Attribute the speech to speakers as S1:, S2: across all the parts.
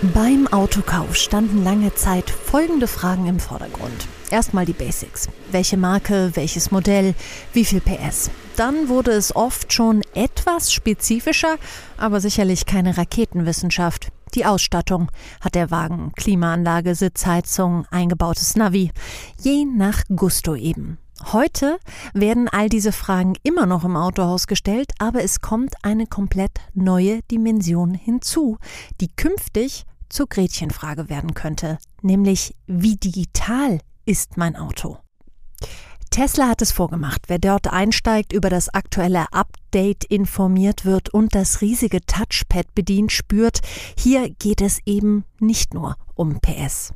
S1: Beim Autokauf standen lange Zeit folgende Fragen im Vordergrund. Erstmal die Basics. Welche Marke, welches Modell, wie viel PS. Dann wurde es oft schon etwas spezifischer, aber sicherlich keine Raketenwissenschaft. Die Ausstattung. Hat der Wagen Klimaanlage, Sitzheizung, eingebautes Navi? Je nach Gusto eben. Heute werden all diese Fragen immer noch im Autohaus gestellt, aber es kommt eine komplett neue Dimension hinzu, die künftig zur Gretchenfrage werden könnte, nämlich wie digital ist mein Auto? Tesla hat es vorgemacht. Wer dort einsteigt, über das aktuelle Update informiert wird und das riesige Touchpad bedient, spürt, hier geht es eben nicht nur um PS.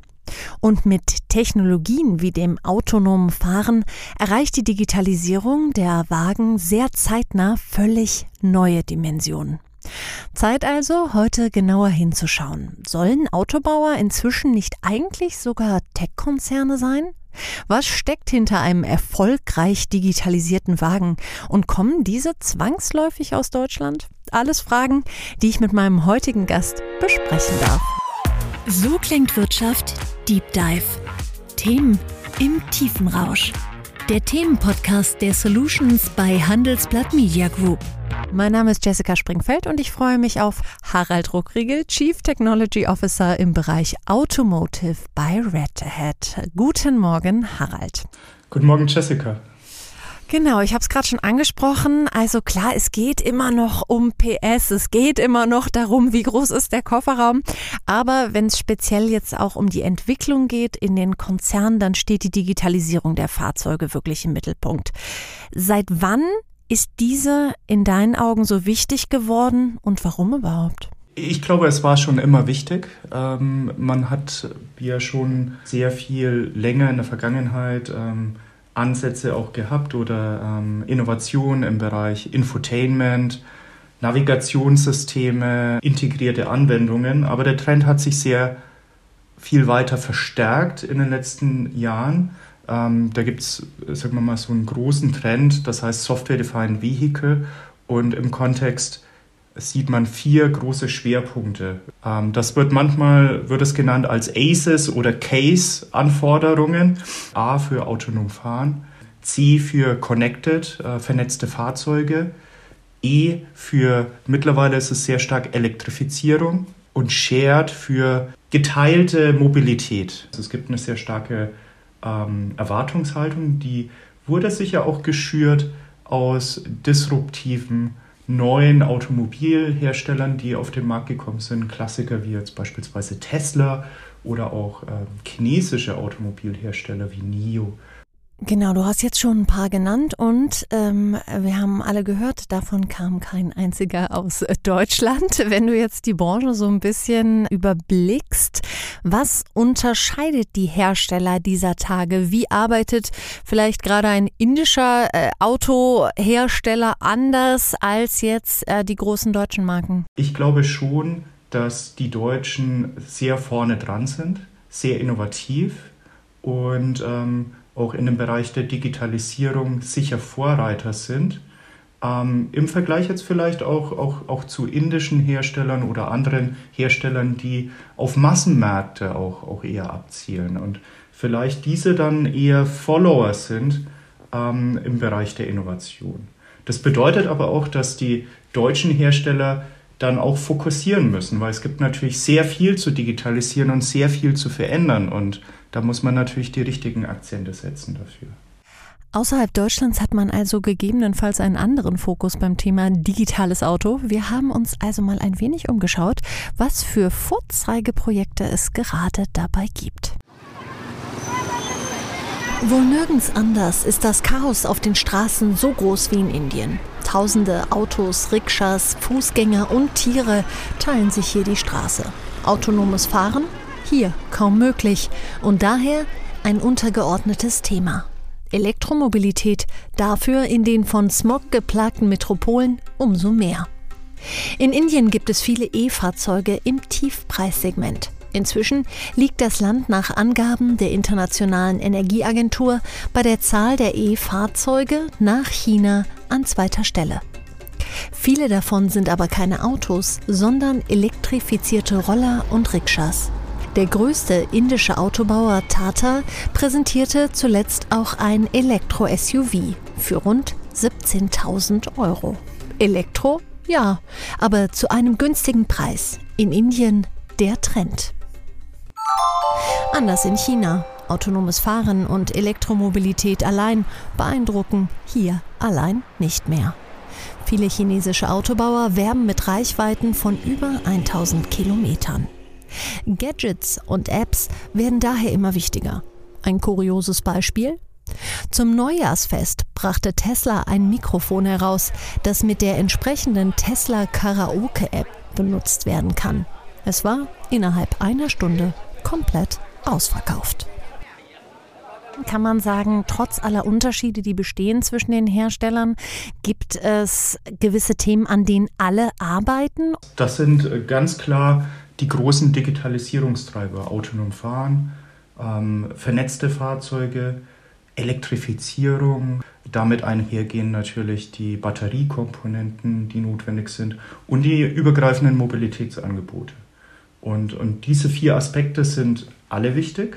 S1: Und mit Technologien wie dem autonomen Fahren erreicht die Digitalisierung der Wagen sehr zeitnah völlig neue Dimensionen. Zeit also, heute genauer hinzuschauen. Sollen Autobauer inzwischen nicht eigentlich sogar Tech-Konzerne sein? Was steckt hinter einem erfolgreich digitalisierten Wagen? Und kommen diese zwangsläufig aus Deutschland? Alles Fragen, die ich mit meinem heutigen Gast besprechen darf. So klingt Wirtschaft Deep Dive. Themen im tiefen Rausch. Der Themenpodcast der Solutions bei Handelsblatt Media Group. Mein Name ist Jessica Springfeld und ich freue mich auf Harald Ruckriegel, Chief Technology Officer im Bereich Automotive bei Red Hat. Guten Morgen, Harald.
S2: Guten Morgen, Jessica.
S1: Genau, ich habe es gerade schon angesprochen. Also klar, es geht immer noch um PS, es geht immer noch darum, wie groß ist der Kofferraum. Aber wenn es speziell jetzt auch um die Entwicklung geht in den Konzernen, dann steht die Digitalisierung der Fahrzeuge wirklich im Mittelpunkt. Seit wann ist diese in deinen Augen so wichtig geworden und warum überhaupt?
S2: Ich glaube, es war schon immer wichtig. Ähm, man hat ja schon sehr viel länger in der Vergangenheit ähm, Ansätze auch gehabt oder ähm, Innovationen im Bereich Infotainment, Navigationssysteme, integrierte Anwendungen. Aber der Trend hat sich sehr viel weiter verstärkt in den letzten Jahren. Ähm, da gibt es, sagen wir mal, so einen großen Trend, das heißt Software-Defined Vehicle. Und im Kontext sieht man vier große Schwerpunkte. Ähm, das wird manchmal wird es genannt als ACES oder CASE-Anforderungen. A für autonom fahren, C für Connected, äh, vernetzte Fahrzeuge, E für mittlerweile ist es sehr stark Elektrifizierung und Shared für geteilte Mobilität. Also es gibt eine sehr starke ähm, Erwartungshaltung, die wurde sicher auch geschürt aus disruptiven neuen Automobilherstellern, die auf den Markt gekommen sind. Klassiker wie jetzt beispielsweise Tesla oder auch ähm, chinesische Automobilhersteller wie NIO.
S1: Genau, du hast jetzt schon ein paar genannt und ähm, wir haben alle gehört, davon kam kein einziger aus Deutschland. Wenn du jetzt die Branche so ein bisschen überblickst, was unterscheidet die Hersteller dieser Tage? Wie arbeitet vielleicht gerade ein indischer äh, Autohersteller anders als jetzt äh, die großen deutschen Marken?
S2: Ich glaube schon, dass die Deutschen sehr vorne dran sind, sehr innovativ und ähm, auch in dem Bereich der Digitalisierung sicher Vorreiter sind. Ähm, Im Vergleich jetzt vielleicht auch, auch, auch zu indischen Herstellern oder anderen Herstellern, die auf Massenmärkte auch, auch eher abzielen und vielleicht diese dann eher Follower sind ähm, im Bereich der Innovation. Das bedeutet aber auch, dass die deutschen Hersteller dann auch fokussieren müssen, weil es gibt natürlich sehr viel zu digitalisieren und sehr viel zu verändern und da muss man natürlich die richtigen Akzente setzen dafür.
S1: Außerhalb Deutschlands hat man also gegebenenfalls einen anderen Fokus beim Thema digitales Auto. Wir haben uns also mal ein wenig umgeschaut, was für Vorzeigeprojekte es gerade dabei gibt. Wohl nirgends anders ist das Chaos auf den Straßen so groß wie in Indien. Tausende Autos, Rikschas, Fußgänger und Tiere teilen sich hier die Straße. Autonomes Fahren hier kaum möglich und daher ein untergeordnetes Thema. Elektromobilität dafür in den von Smog geplagten Metropolen umso mehr. In Indien gibt es viele E-Fahrzeuge im Tiefpreissegment. Inzwischen liegt das Land nach Angaben der Internationalen Energieagentur bei der Zahl der E-Fahrzeuge nach China an zweiter Stelle. Viele davon sind aber keine Autos, sondern elektrifizierte Roller und Rikschas. Der größte indische Autobauer Tata präsentierte zuletzt auch ein Elektro-SUV für rund 17.000 Euro. Elektro? Ja, aber zu einem günstigen Preis. In Indien der Trend. Anders in China. Autonomes Fahren und Elektromobilität allein beeindrucken hier allein nicht mehr. Viele chinesische Autobauer werben mit Reichweiten von über 1000 Kilometern. Gadgets und Apps werden daher immer wichtiger. Ein kurioses Beispiel? Zum Neujahrsfest brachte Tesla ein Mikrofon heraus, das mit der entsprechenden Tesla Karaoke App benutzt werden kann. Es war innerhalb einer Stunde komplett ausverkauft. Kann man sagen, trotz aller Unterschiede, die bestehen zwischen den Herstellern, gibt es gewisse Themen, an denen alle arbeiten?
S2: Das sind äh, ganz klar die großen Digitalisierungstreiber, autonom fahren, ähm, vernetzte Fahrzeuge, Elektrifizierung, damit einhergehen natürlich die Batteriekomponenten, die notwendig sind und die übergreifenden Mobilitätsangebote. Und, und diese vier Aspekte sind alle wichtig.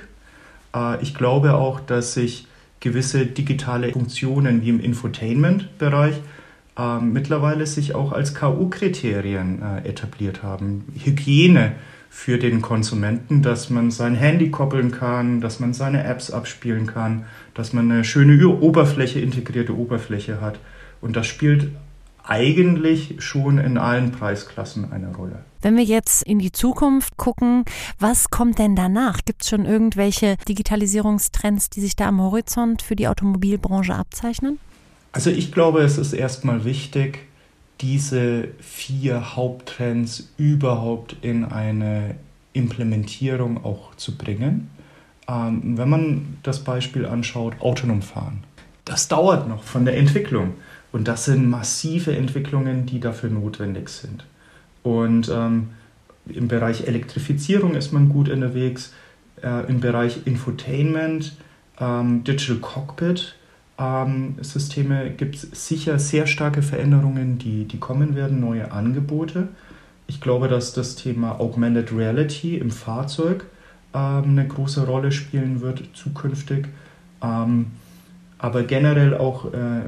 S2: Äh, ich glaube auch, dass sich gewisse digitale Funktionen wie im Infotainment-Bereich äh, mittlerweile sich auch als KU-Kriterien äh, etabliert haben. Hygiene für den Konsumenten, dass man sein Handy koppeln kann, dass man seine Apps abspielen kann, dass man eine schöne Oberfläche, integrierte Oberfläche hat. Und das spielt eigentlich schon in allen Preisklassen eine Rolle.
S1: Wenn wir jetzt in die Zukunft gucken, was kommt denn danach? Gibt es schon irgendwelche Digitalisierungstrends, die sich da am Horizont für die Automobilbranche abzeichnen?
S2: Also ich glaube, es ist erstmal wichtig, diese vier Haupttrends überhaupt in eine Implementierung auch zu bringen. Ähm, wenn man das Beispiel anschaut, autonom fahren, das dauert noch von der Entwicklung. Und das sind massive Entwicklungen, die dafür notwendig sind. Und ähm, im Bereich Elektrifizierung ist man gut unterwegs, äh, im Bereich Infotainment, ähm, Digital Cockpit ähm, Systeme gibt es sicher sehr starke Veränderungen, die, die kommen werden, neue Angebote. Ich glaube, dass das Thema Augmented Reality im Fahrzeug ähm, eine große Rolle spielen wird zukünftig. Ähm, aber generell auch äh,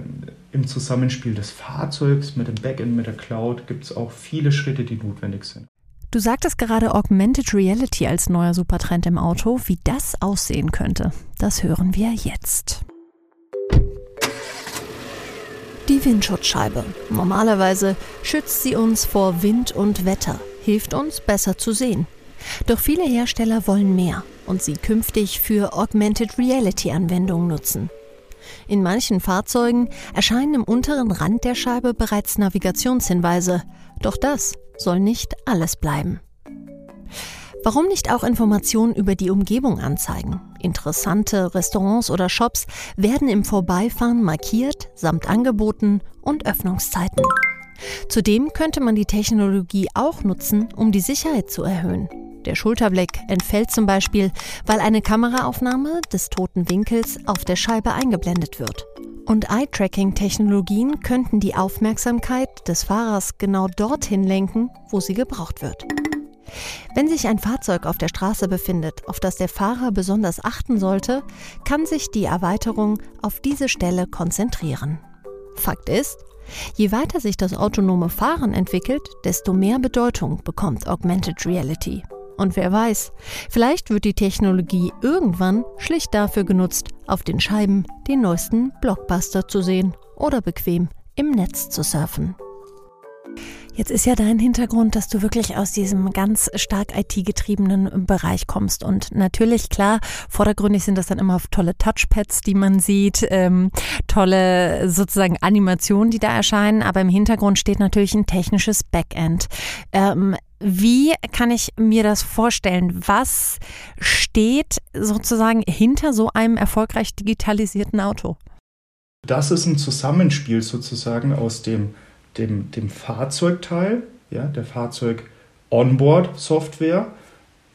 S2: im Zusammenspiel des Fahrzeugs mit dem Backend, mit der Cloud gibt es auch viele Schritte, die notwendig sind.
S1: Du sagtest gerade Augmented Reality als neuer Supertrend im Auto. Wie das aussehen könnte, das hören wir jetzt. Die Windschutzscheibe. Normalerweise schützt sie uns vor Wind und Wetter, hilft uns besser zu sehen. Doch viele Hersteller wollen mehr und sie künftig für Augmented Reality Anwendungen nutzen. In manchen Fahrzeugen erscheinen im unteren Rand der Scheibe bereits Navigationshinweise, doch das soll nicht alles bleiben. Warum nicht auch Informationen über die Umgebung anzeigen? Interessante Restaurants oder Shops werden im Vorbeifahren markiert, samt Angeboten und Öffnungszeiten. Zudem könnte man die Technologie auch nutzen, um die Sicherheit zu erhöhen. Der Schulterblick entfällt zum Beispiel, weil eine Kameraaufnahme des toten Winkels auf der Scheibe eingeblendet wird. Und Eye-Tracking-Technologien könnten die Aufmerksamkeit des Fahrers genau dorthin lenken, wo sie gebraucht wird. Wenn sich ein Fahrzeug auf der Straße befindet, auf das der Fahrer besonders achten sollte, kann sich die Erweiterung auf diese Stelle konzentrieren. Fakt ist, je weiter sich das autonome Fahren entwickelt, desto mehr Bedeutung bekommt Augmented Reality. Und wer weiß, vielleicht wird die Technologie irgendwann schlicht dafür genutzt, auf den Scheiben den neuesten Blockbuster zu sehen oder bequem im Netz zu surfen. Jetzt ist ja dein Hintergrund, dass du wirklich aus diesem ganz stark IT-getriebenen Bereich kommst. Und natürlich, klar, vordergründig sind das dann immer tolle Touchpads, die man sieht, ähm, tolle sozusagen Animationen, die da erscheinen. Aber im Hintergrund steht natürlich ein technisches Backend. Ähm, wie kann ich mir das vorstellen? Was steht sozusagen hinter so einem erfolgreich digitalisierten Auto?
S2: Das ist ein Zusammenspiel sozusagen aus dem dem, dem Fahrzeugteil, ja, der Fahrzeug-Onboard-Software,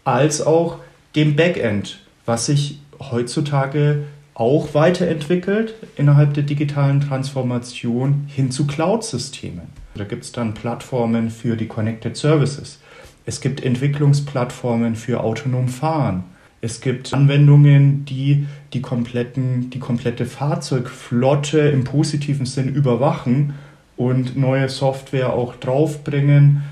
S2: als auch dem Backend, was sich heutzutage auch weiterentwickelt innerhalb der digitalen Transformation hin zu Cloud-Systemen. Da gibt es dann Plattformen für die Connected Services. Es gibt Entwicklungsplattformen für autonom Fahren. Es gibt Anwendungen, die die, kompletten, die komplette Fahrzeugflotte im positiven Sinn überwachen und neue Software auch draufbringen.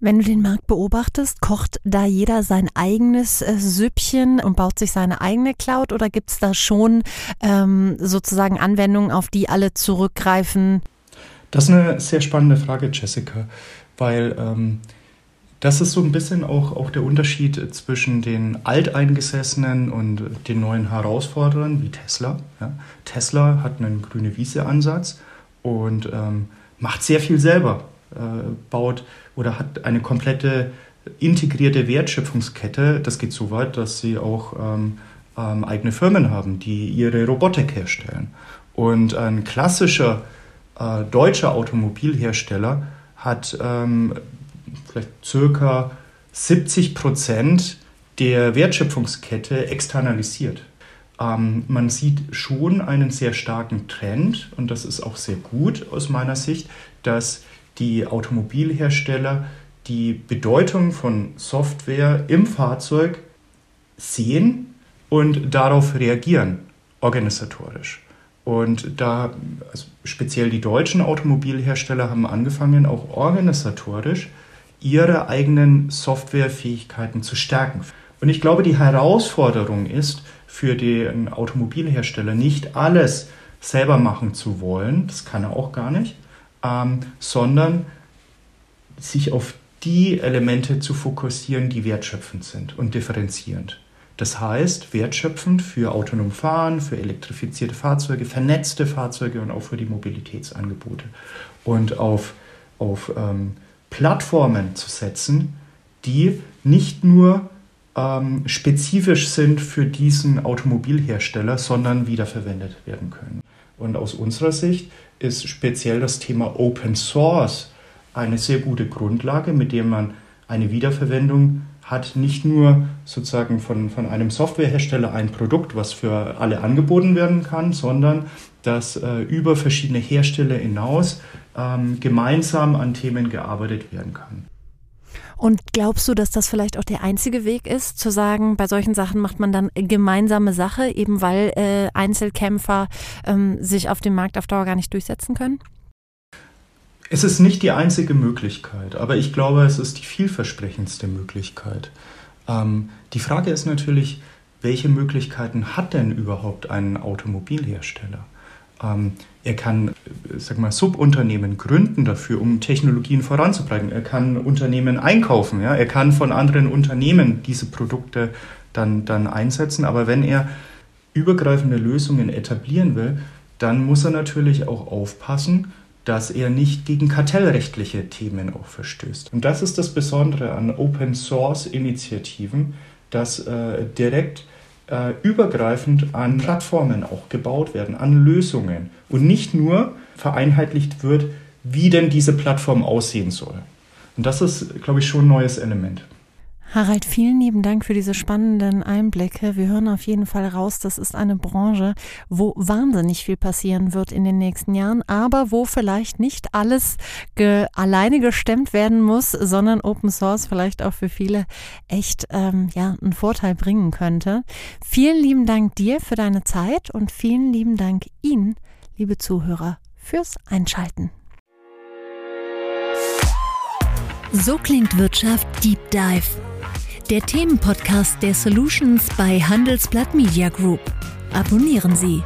S1: Wenn du den Markt beobachtest, kocht da jeder sein eigenes äh, Süppchen und baut sich seine eigene Cloud oder gibt es da schon ähm, sozusagen Anwendungen, auf die alle zurückgreifen?
S2: Das ist eine sehr spannende Frage, Jessica, weil ähm, das ist so ein bisschen auch, auch der Unterschied zwischen den Alteingesessenen und den neuen Herausforderern wie Tesla. Ja. Tesla hat einen grüne Wiese-Ansatz und ähm, macht sehr viel selber, äh, baut oder hat eine komplette integrierte Wertschöpfungskette. Das geht so weit, dass sie auch ähm, ähm, eigene Firmen haben, die ihre Robotik herstellen. Und ein klassischer äh, deutscher Automobilhersteller hat ähm, vielleicht circa 70 Prozent der Wertschöpfungskette externalisiert. Ähm, man sieht schon einen sehr starken Trend, und das ist auch sehr gut aus meiner Sicht, dass die Automobilhersteller die Bedeutung von Software im Fahrzeug sehen und darauf reagieren, organisatorisch. Und da, also speziell die deutschen Automobilhersteller haben angefangen, auch organisatorisch ihre eigenen Softwarefähigkeiten zu stärken. Und ich glaube, die Herausforderung ist für den Automobilhersteller nicht alles selber machen zu wollen, das kann er auch gar nicht, ähm, sondern sich auf die Elemente zu fokussieren, die wertschöpfend sind und differenzierend. Das heißt, wertschöpfend für autonom Fahren, für elektrifizierte Fahrzeuge, vernetzte Fahrzeuge und auch für die Mobilitätsangebote. Und auf, auf ähm, Plattformen zu setzen, die nicht nur ähm, spezifisch sind für diesen Automobilhersteller, sondern wiederverwendet werden können. Und aus unserer Sicht ist speziell das Thema Open Source eine sehr gute Grundlage, mit der man eine Wiederverwendung hat, nicht nur sozusagen von, von einem Softwarehersteller ein Produkt, was für alle angeboten werden kann, sondern dass äh, über verschiedene Hersteller hinaus ähm, gemeinsam an Themen gearbeitet werden kann.
S1: Und glaubst du, dass das vielleicht auch der einzige Weg ist, zu sagen, bei solchen Sachen macht man dann gemeinsame Sache, eben weil äh, Einzelkämpfer ähm, sich auf dem Markt auf Dauer gar nicht durchsetzen können?
S2: Es ist nicht die einzige Möglichkeit, aber ich glaube, es ist die vielversprechendste Möglichkeit. Ähm, die Frage ist natürlich, welche Möglichkeiten hat denn überhaupt ein Automobilhersteller? Ähm, er kann, sag mal, Subunternehmen gründen dafür, um Technologien voranzubringen. Er kann Unternehmen einkaufen. Ja? Er kann von anderen Unternehmen diese Produkte dann, dann einsetzen. Aber wenn er übergreifende Lösungen etablieren will, dann muss er natürlich auch aufpassen, dass er nicht gegen kartellrechtliche Themen auch verstößt. Und das ist das Besondere an Open Source Initiativen, dass äh, direkt äh, übergreifend an Plattformen auch gebaut werden, an Lösungen und nicht nur vereinheitlicht wird, wie denn diese Plattform aussehen soll. Und das ist, glaube ich, schon ein neues Element.
S1: Harald, vielen lieben Dank für diese spannenden Einblicke. Wir hören auf jeden Fall raus, das ist eine Branche, wo wahnsinnig viel passieren wird in den nächsten Jahren, aber wo vielleicht nicht alles ge alleine gestemmt werden muss, sondern Open Source vielleicht auch für viele echt ähm, ja, einen Vorteil bringen könnte. Vielen lieben Dank dir für deine Zeit und vielen lieben Dank Ihnen, liebe Zuhörer, fürs Einschalten.
S3: So klingt Wirtschaft Deep Dive der Themenpodcast der Solutions bei Handelsblatt Media Group. Abonnieren Sie.